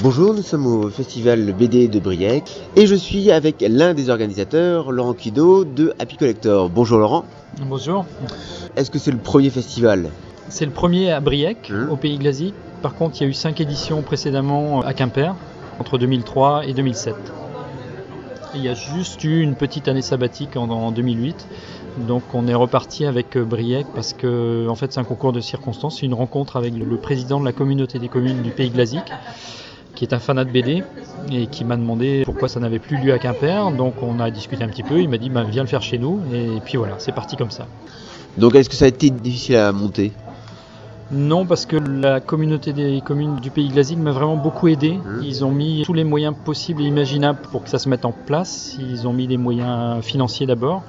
Bonjour, nous sommes au festival BD de Briec et je suis avec l'un des organisateurs, Laurent Quido de Happy Collector. Bonjour Laurent. Bonjour. Est-ce que c'est le premier festival? C'est le premier à Briec, Mmh. au Pays Glasique. Par contre, il y a eu cinq éditions précédemment à Quimper, entre 2003 et 2007. Il y a juste eu une petite année sabbatique en, en 2008. Donc on est reparti avec euh, Briec parce que en fait c'est un concours de circonstances, c'est une rencontre avec le, président de la communauté des communes du Pays Glasique qui est un fanat de BD et qui m'a demandé pourquoi ça n'avait plus lieu à Quimper. Donc on a discuté un petit peu, il m'a dit bah, viens le faire chez nous et puis voilà, c'est parti comme ça. Donc est-ce que ça a été difficile à monter? Non, parce que la communauté des communes du Pays Glasique m'a vraiment beaucoup aidé. Mmh. Ils ont mis tous les moyens possibles et imaginables pour que ça se mette en place. Ils ont mis des moyens financiers d'abord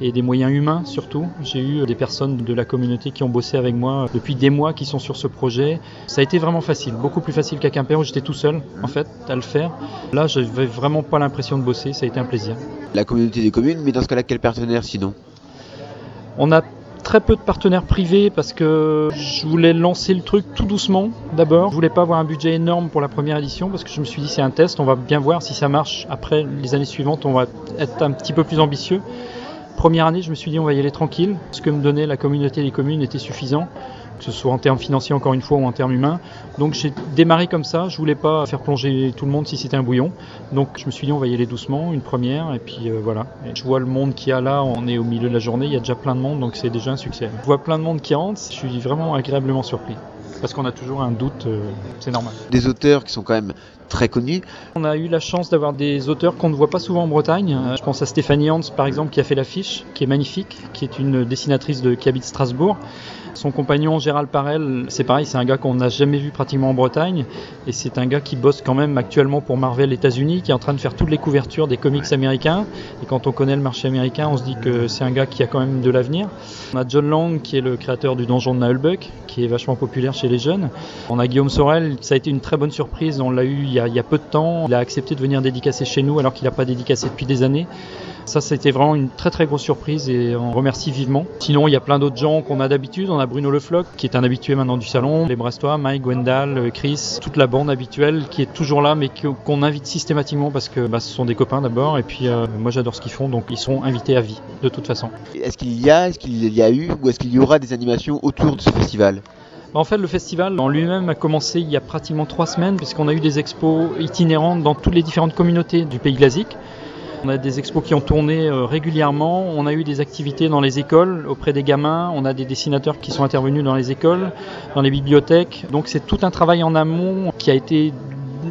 et des moyens humains surtout. J'ai eu des personnes de la communauté qui ont bossé avec moi depuis des mois qui sont sur ce projet. Ça a été vraiment facile, beaucoup plus facile qu'à Quimper où j'étais tout seul en fait à le faire. Là, j'avais vraiment pas l'impression de bosser, ça a été un plaisir. La communauté des communes, mais dans ce cas-là, quel partenaire sinon? On a très peu de partenaires privés parce que je voulais lancer le truc tout doucement d'abord. Je voulais pas avoir un budget énorme pour la première édition parce que je me suis dit c'est un test, on va bien voir si ça marche. Après les années suivantes, on va être un petit peu plus ambitieux. Première année, je me suis dit on va y aller tranquille. Ce que me donnait la communauté des communes était suffisant, que ce soit en termes financiers encore une fois ou en termes humains. Donc j'ai démarré comme ça. Je voulais pas faire plonger tout le monde si c'était un bouillon. Donc je me suis dit on va y aller doucement, une première et puis euh, voilà. Je vois le monde qu'il y a là. On est au milieu de la journée, il y a déjà plein de monde, donc c'est déjà un succès. Je vois plein de monde qui rentre. Je suis vraiment agréablement surpris. Parce qu'on a toujours un doute, euh, c'est normal. Des auteurs qui sont quand même très. On a eu la chance d'avoir des auteurs qu'on ne voit pas souvent en Bretagne. Euh, Je pense à Stéphanie Hans, par exemple, qui a fait l'affiche, qui est magnifique, qui est une dessinatrice de, qui habite Strasbourg. Son compagnon Gérald Parel, c'est pareil, c'est un gars qu'on n'a jamais vu pratiquement en Bretagne. Et c'est un gars qui bosse quand même actuellement pour Marvel États-Unis, qui est en train de faire toutes les couvertures des comics américains. Et quand on connaît le marché américain, on se dit que c'est un gars qui a quand même de l'avenir. On a John Lang, qui est le créateur du donjon de Naheulbeuk, qui est vachement populaire chez les jeunes. On a Guillaume Sorel, ça a été une très bonne surprise. On l'a eu y, a, il y a peu de temps. Il a accepté de venir dédicacer chez nous alors qu'il n'a pas dédicacé depuis des années. Ça, c'était vraiment une très très grosse surprise et on remercie vivement. Sinon, il y a plein d'autres gens qu'on a d'habitude. On a Bruno Lefloc, qui est un habitué maintenant du salon, les Brestois, Mike, Gwendal, Chris, toute la bande habituelle qui est toujours là, mais qu'on invite systématiquement parce que bah, ce sont des copains d'abord. Et puis, euh, moi, j'adore ce qu'ils font, donc ils sont invités à vie, de toute façon. Est-ce qu'il y a, est-ce qu'il y a eu, ou est-ce qu'il y aura des animations autour de ce festival? En fait, le festival en lui-même a commencé il y a pratiquement trois semaines, puisqu'on a eu des expos itinérantes dans toutes les différentes communautés du pays glasique. On a des expos qui ont tourné euh, régulièrement. On a eu des activités dans les écoles auprès des gamins. On a des dessinateurs qui sont intervenus dans les écoles, dans les bibliothèques. Donc c'est tout un travail en amont qui a été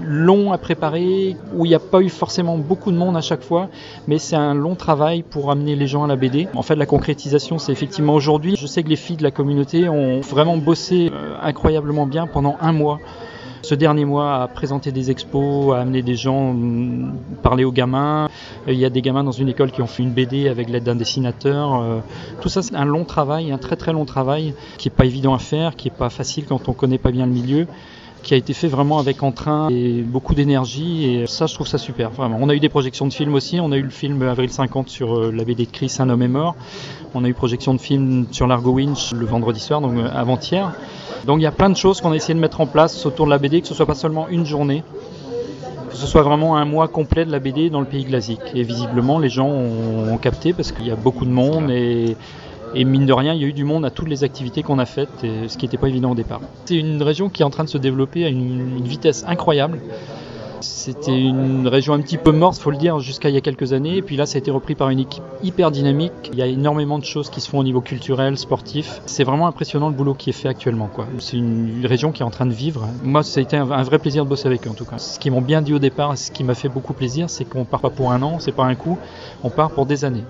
long à préparer, où il n'y a pas eu forcément beaucoup de monde à chaque fois, mais c'est un long travail pour amener les gens à la BD. En fait, la concrétisation, c'est effectivement aujourd'hui. Je sais que les filles de la communauté ont vraiment bossé euh, incroyablement bien pendant un mois ce dernier mois à présenter des expos, à amener des gens, hum, parler aux gamins. Il y a des gamins dans une école qui ont fait une BD avec l'aide d'un dessinateur. Euh, Tout ça, c'est un long travail, un très très long travail, qui est pas évident à faire, qui est pas facile quand on connaît pas bien le milieu qui a été fait vraiment avec entrain et beaucoup d'énergie et ça je trouve ça super vraiment. On a eu des projections de films aussi, on a eu le film Avril 50 sur euh, la BD de Chris Un homme est mort. On a eu projection de films sur l'Argo Winch le vendredi soir donc euh, avant-hier. Donc il y a plein de choses qu'on a essayé de mettre en place autour de la BD que ce soit pas seulement une journée que ce soit vraiment un mois complet de la BD dans le pays glasique. Et visiblement, les gens ont, ont capté parce qu'il y a beaucoup de monde et, et mine de rien, il y a eu du monde à toutes les activités qu'on a faites, ce qui n'était pas évident au départ. C'est une région qui est en train de se développer à une, vitesse incroyable. C'était une région un petit peu morte, faut le dire, jusqu'à il y a quelques années. Et puis là, ça a été repris par une équipe hyper dynamique. Il y a énormément de choses qui se font au niveau culturel, sportif. C'est vraiment impressionnant le boulot qui est fait actuellement. C'est une région qui est en train de vivre. Moi, ça a été un, vrai plaisir de bosser avec eux en tout cas. Ce qu'ils m'ont bien dit au départ, ce qui m'a fait beaucoup plaisir, c'est qu'on part pas pour un an, c'est pas un coup, on part pour des années.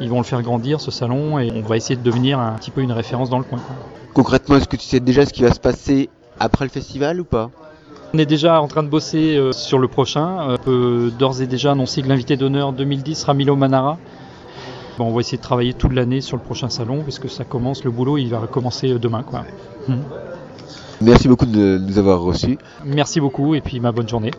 Ils vont le faire grandir ce salon et on va essayer de devenir un petit peu une référence dans le coin. Concrètement, est-ce que tu sais déjà ce qui va se passer après le festival ou pas? On est déjà en train de bosser euh, sur le prochain. Euh, On peut d'ores et déjà annoncer que l'invité d'honneur 2010 sera Milo Manara. Bon, on va essayer de travailler toute l'année sur le prochain salon puisque ça commence, le boulot il va commencer euh, demain. Quoi. Merci beaucoup de nous avoir reçus. Merci beaucoup et puis ma bonne journée.